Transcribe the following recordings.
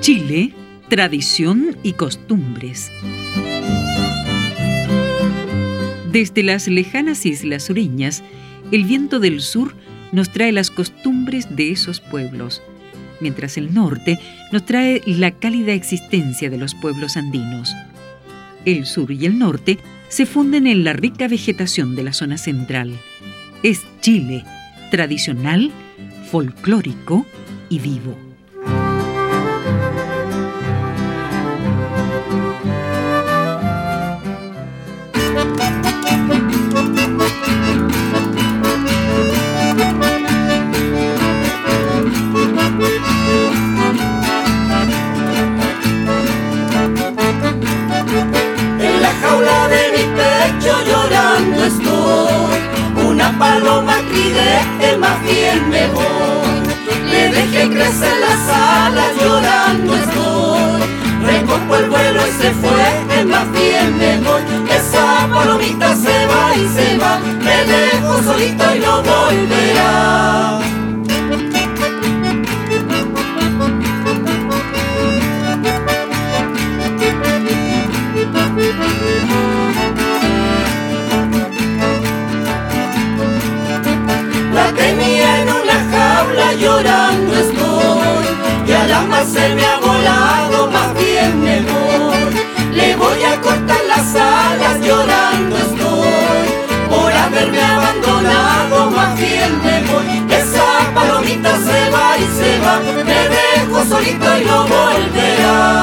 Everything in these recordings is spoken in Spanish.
Chile, tradición y costumbres. Desde las lejanas islas sureñas, el viento del sur nos trae las costumbres de esos pueblos, mientras el norte nos trae la cálida existencia de los pueblos andinos. El sur y el norte se funden en la rica vegetación de la zona central. Es Chile, tradicional, folclórico y vivo. Y no volverá. llorando estoy y al alma se me ha volado, dejo solito y no volverá.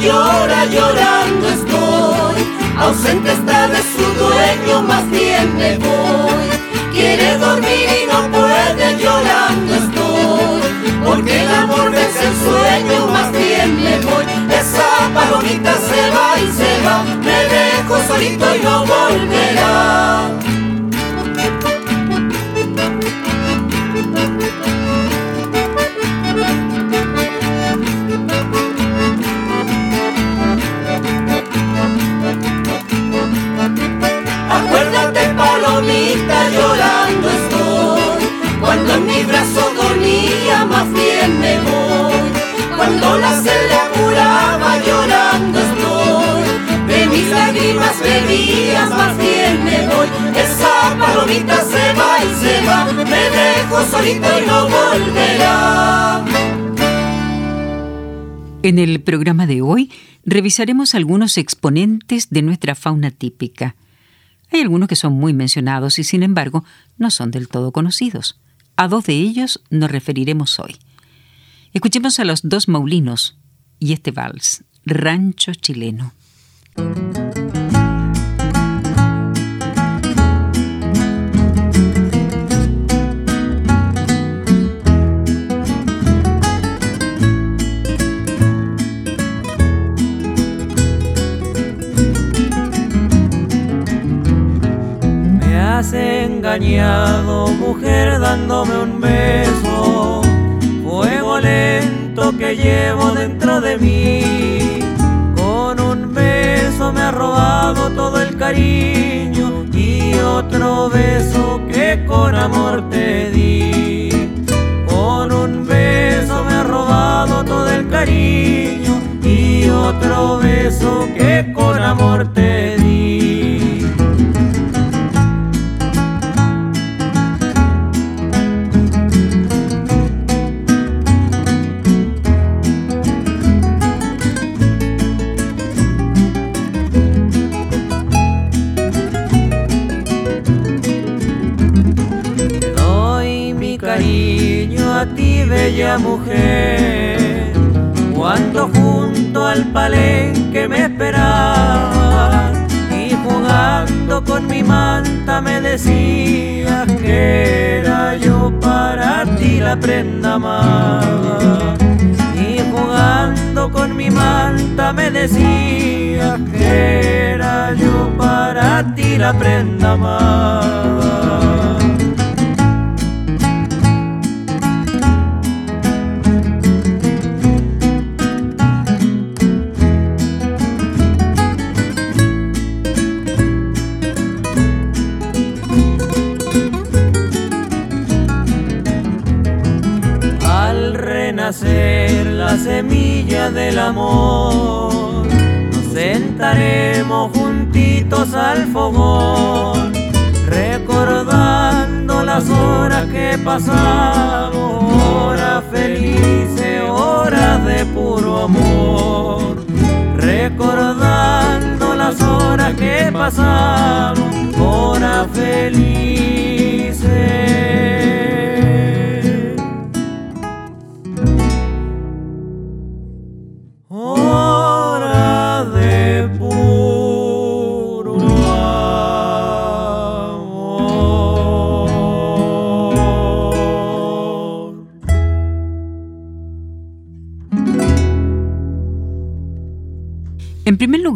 llora, llorando estoy. Ausente está de su dueño, más bien me voy. Quiere dormir me voy. Esa palomita se va y se va, me dejo solito y no volverá. En el programa de hoy revisaremos algunos exponentes de nuestra fauna típica. Hay algunos que son muy mencionados y sin embargo no son del todo conocidos. A dos de ellos nos referiremos hoy. Escuchemos a los dos maulinos y este vals, Rancho Chileno. Mujer dándome un beso, fuego lento que llevo dentro de mí. Con un beso me ha robado todo el cariño y otro beso que con amor te di. Con un beso me ha robado todo el cariño y otro beso que con amor te di. Decías que era yo para ti la prenda amada. Y jugando con mi manta me decías que era yo para ti la prenda amada. Amor. Nos sentaremos juntitos al fogón, recordando las horas que pasamos, horas felices, horas de puro amor. Recordando las horas que pasamos, horas felices.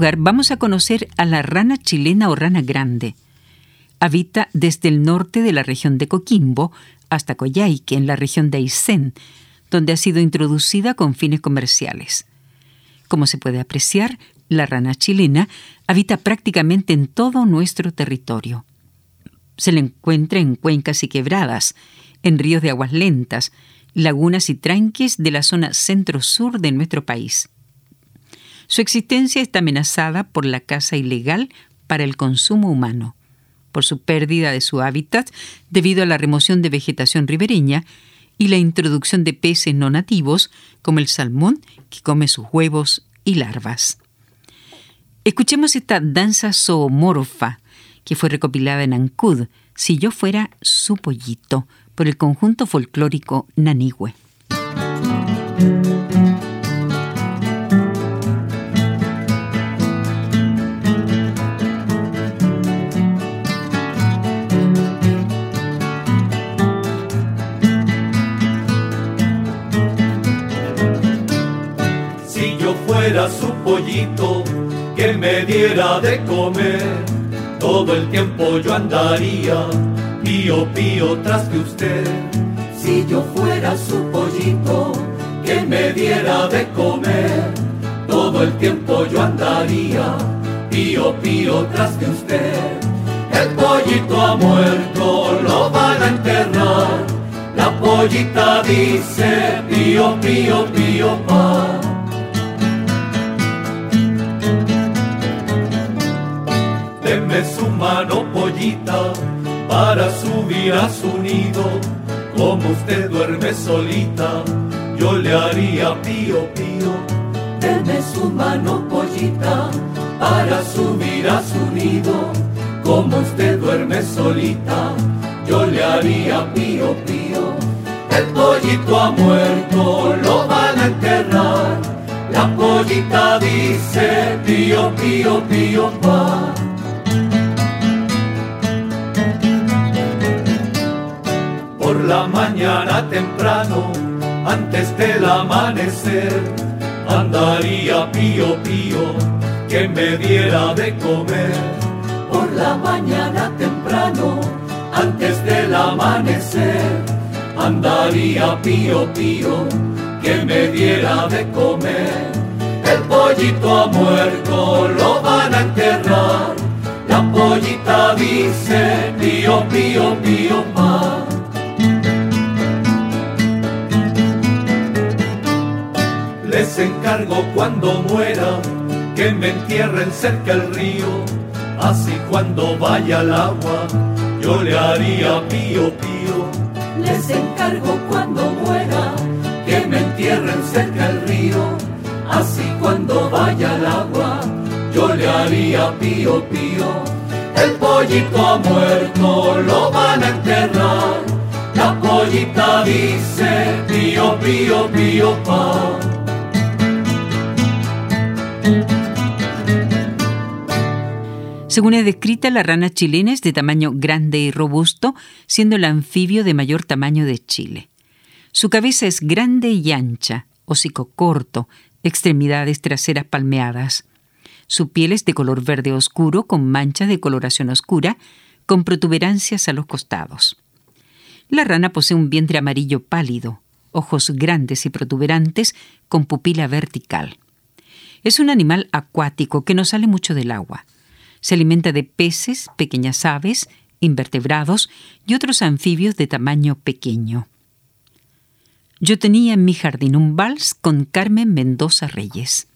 Lugar, vamos a conocer a la rana chilena o rana grande. Habita desde el norte de la región de Coquimbo hasta Coyhaique, en la región de Aysén, donde ha sido introducida con fines comerciales. Como se puede apreciar, la rana chilena habita prácticamente en todo nuestro territorio. Se le encuentra en cuencas y quebradas, en ríos de aguas lentas, lagunas y tranques de la zona centro-sur de nuestro país. Su existencia está amenazada por la caza ilegal para el consumo humano, por su pérdida de su hábitat debido a la remoción de vegetación ribereña y la introducción de peces no nativos como el salmón que come sus huevos y larvas. Escuchemos esta danza zoomorfa que fue recopilada en Ancud, Si yo fuera su pollito, por el conjunto folclórico Su pollito que me diera de comer. Todo el tiempo yo andaría pío pío tras de usted. Si yo fuera su pollito que me diera de comer. Todo el tiempo yo andaría pío pío tras de usted. El pollito ha muerto, lo van a enterrar. La pollita dice pío pío pío pa. Deme su mano pollita para subir a su nido. Como usted duerme solita, yo le haría pío pío. Deme su mano pollita para subir a su nido. Como usted duerme solita, yo le haría pío pío. El pollito ha muerto, lo van a enterrar. La pollita dice pío pío pío pa. Mañana temprano, antes del amanecer, andaría pío pío que me diera de comer. Por la mañana temprano, antes del amanecer, andaría pío pío que me diera de comer. El pollito ha muerto, lo van a enterrar. La pollita dice pío pío pío pa. Les encargo cuando muera que me entierren cerca del río, así cuando vaya al agua yo le haría pío pío. Les encargo cuando muera que me entierren cerca del río, así cuando vaya al agua yo le haría pío pío. El pollito ha muerto, lo van a enterrar. La pollita dice pío pío pío pa. Según es descrita, la rana chilena es de tamaño grande y robusto, siendo el anfibio de mayor tamaño de Chile. Su cabeza es grande y ancha, hocico corto, extremidades traseras palmeadas. Su piel es de color verde oscuro con manchas de coloración oscura, con protuberancias a los costados. La rana posee un vientre amarillo pálido, ojos grandes y protuberantes con pupila vertical. Es un animal acuático que no sale mucho del agua. Se alimenta de peces, pequeñas aves, invertebrados y otros anfibios de tamaño pequeño. Yo tenía en mi jardín un vals con Carmen Mendoza Reyes.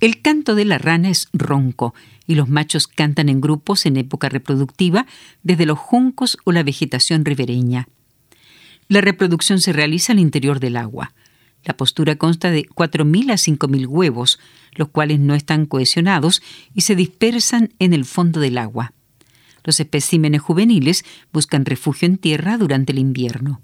De la rana es ronco y los machos cantan en grupos en época reproductiva desde los juncos o la vegetación ribereña. La reproducción se realiza al interior del agua. La postura consta de 4.000 a 5.000 huevos, los cuales no están cohesionados y se dispersan en el fondo del agua. Los especímenes juveniles buscan refugio en tierra durante el invierno.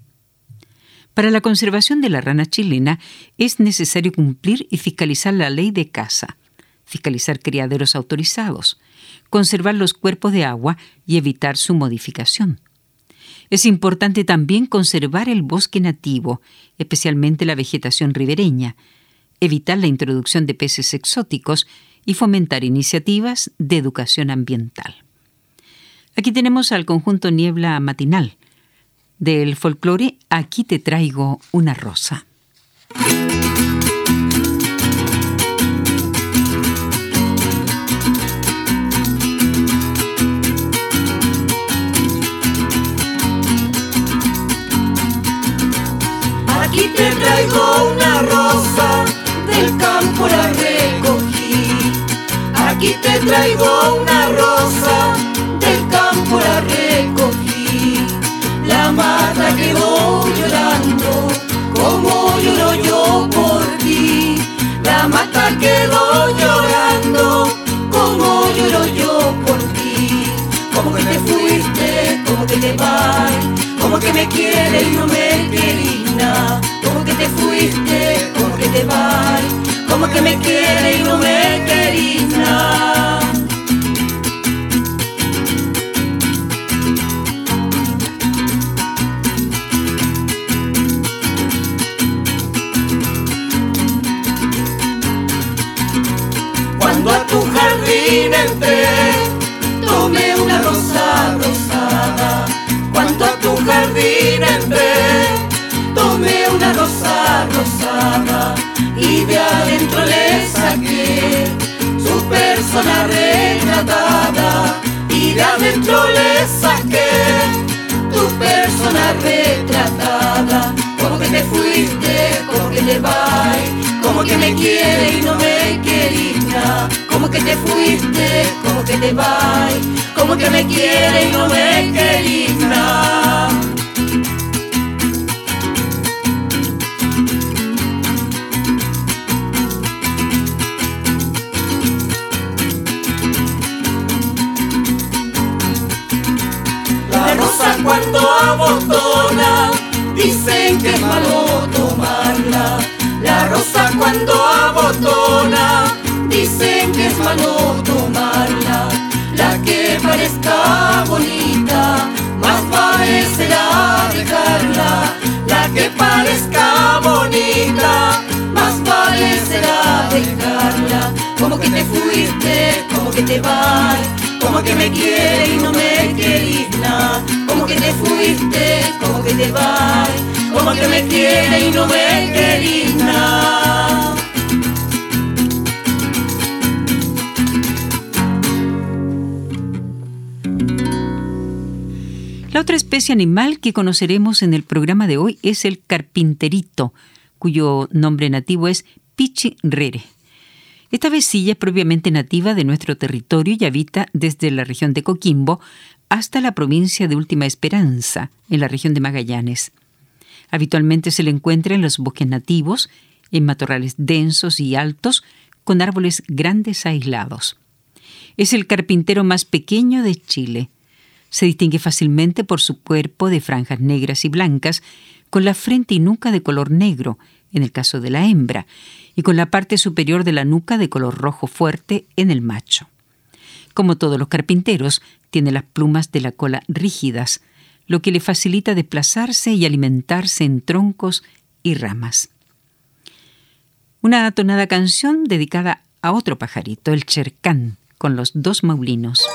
Para la conservación de la rana chilena es necesario cumplir y fiscalizar la ley de caza fiscalizar criaderos autorizados, conservar los cuerpos de agua y evitar su modificación. Es importante también conservar el bosque nativo, especialmente la vegetación ribereña, evitar la introducción de peces exóticos y fomentar iniciativas de educación ambiental. Aquí tenemos al conjunto Niebla Matinal. Del folclore, aquí te traigo una rosa. Aquí te traigo una rosa, del campo la recogí. Aquí te traigo una rosa, del campo la recogí. La mata quedó llorando, como lloro yo por ti. La mata quedó llorando, como lloro yo por ti. Como que te fuiste, como que te vas, y no me quería, como que te fuiste, como que te vas, como que me quiere y no me quería. cuando abotona, dicen que es malo tomarla. La rosa cuando abotona, dicen que es malo tomarla. La que parezca bonita, más vale dejarla. La que parezca bonita, más vale dejarla. Como que te fuiste, como que te vas, como que me quiere y no me querís nada como que te fuiste, como que te vas, que me y no me. La otra especie animal que conoceremos en el programa de hoy es el carpinterito, cuyo nombre nativo es pichirrere. Esta vecilla es propiamente nativa de nuestro territorio y habita desde la región de Coquimbo hasta la provincia de Última Esperanza, en la región de Magallanes. Habitualmente se le encuentra en los bosques nativos, en matorrales densos y altos, con árboles grandes aislados. Es el carpintero más pequeño de Chile. Se distingue fácilmente por su cuerpo de franjas negras y blancas, con la frente y nuca de color negro, en el caso de la hembra, y con la parte superior de la nuca de color rojo fuerte en el macho. Como todos los carpinteros, tiene las plumas de la cola rígidas, lo que le facilita desplazarse y alimentarse en troncos y ramas. Una tonada canción dedicada a otro pajarito, el chercán, con los dos maulinos.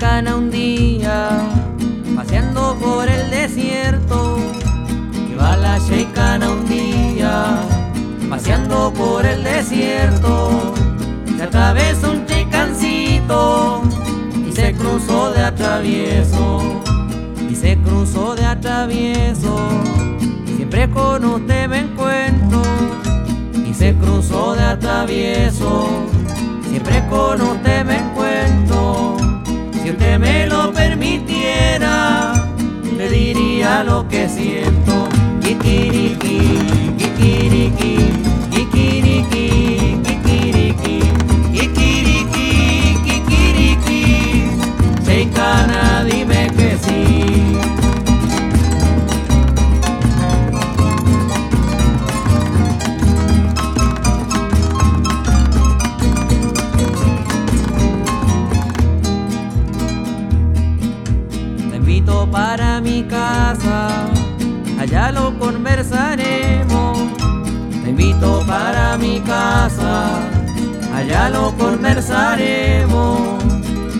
Un día, paseando por el desierto. Iba la chicana un día, paseando por el desierto. Se atravesó un chicancito y se cruzó de atravieso. Y se cruzó de atravieso. Siempre con usted me encuentro. Y se cruzó de atravieso. Siempre con usted me encuentro si usted me lo permitiera, le diría lo que siento. Kikiriki, kikiriki, lo conversaremos. Te invito para mi casa, allá lo conversaremos.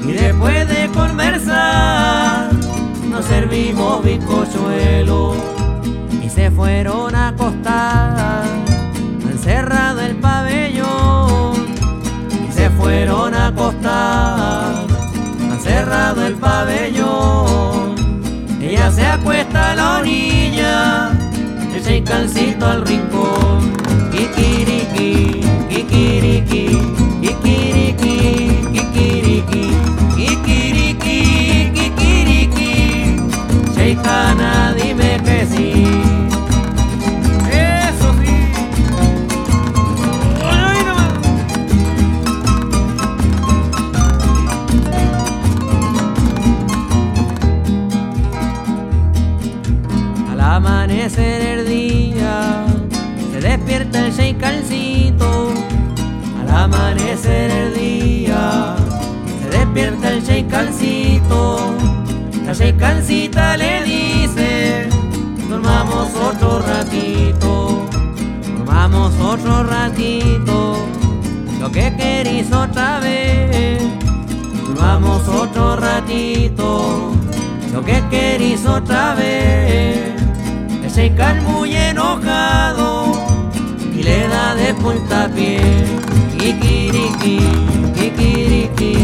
Y después de conversar, nos servimos bizcochuelo y se fueron a acostar, encerrado el pabellón. Y se fueron a acostar, cerrado el pabellón. Ella se acuesta la orilla, echa el calcito al rincón. Kikiriki, kikiriki, El muy enojado y le da de puntapié. Kikiriki, kikiriki,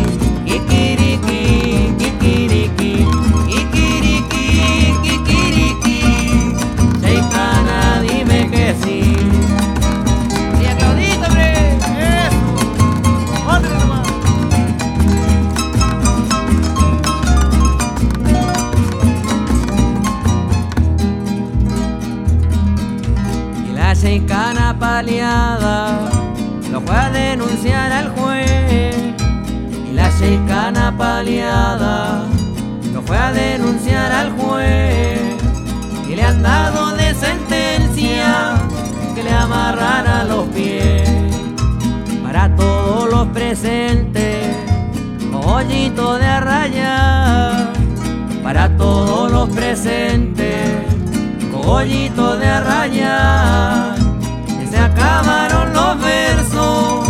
paliada lo fue a denunciar al juez. Y le han dado de sentencia que le amarrara los pies. Para todos los presentes, hoyito de arraya. Para todos los presentes, cogollito de arraya. Que se acabaron los versos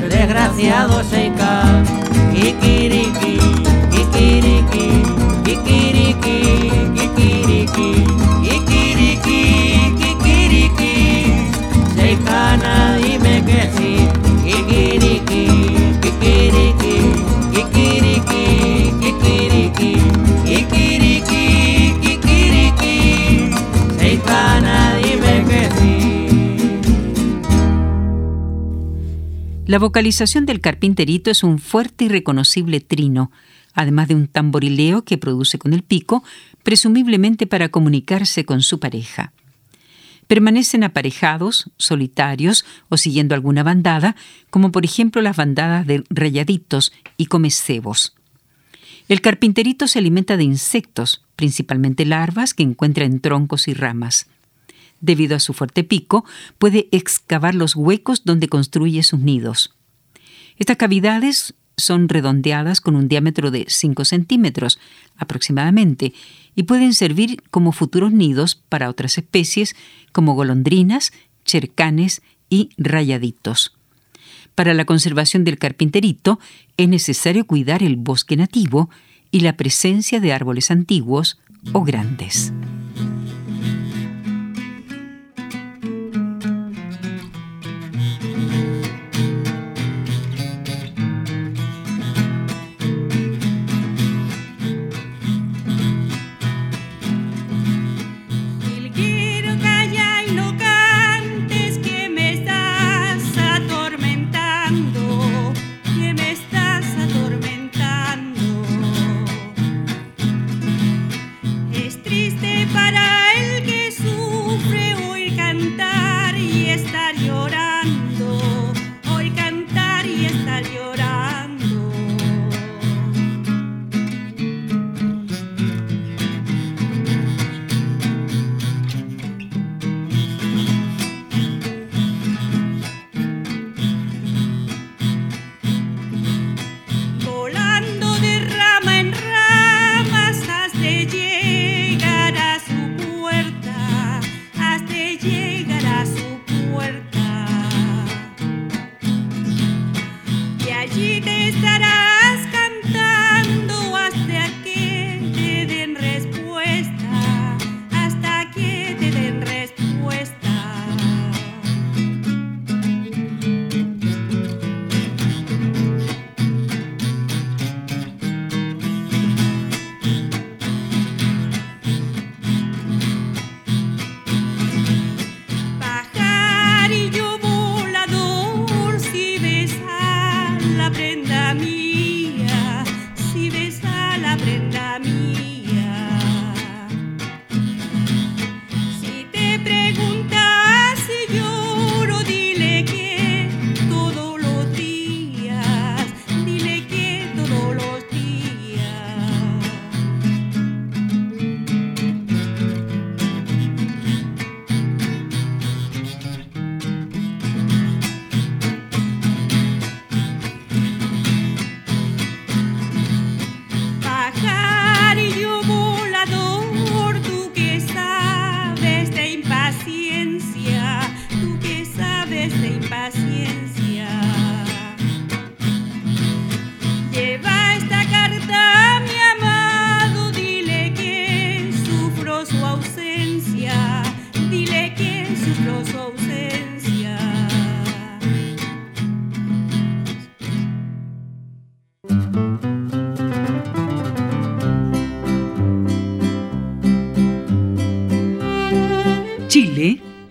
del desgraciado Sheikha. Kikiriki, kikiriki, kikiriki, kikiriki, La vocalización del carpinterito es un fuerte y reconocible trino, además de un tamborileo que produce con el pico, presumiblemente para comunicarse con su pareja. Permanecen aparejados, solitarios o siguiendo alguna bandada, como por ejemplo las bandadas de rayaditos y comecebos. El carpinterito se alimenta de insectos, principalmente larvas que encuentra en troncos y ramas. Debido a su fuerte pico, puede excavar los huecos donde construye sus nidos. Estas cavidades son redondeadas con un diámetro de 5 centímetros aproximadamente y pueden servir como futuros nidos para otras especies como golondrinas, chercanes y rayaditos. Para la conservación del carpinterito es necesario cuidar el bosque nativo y la presencia de árboles antiguos o grandes.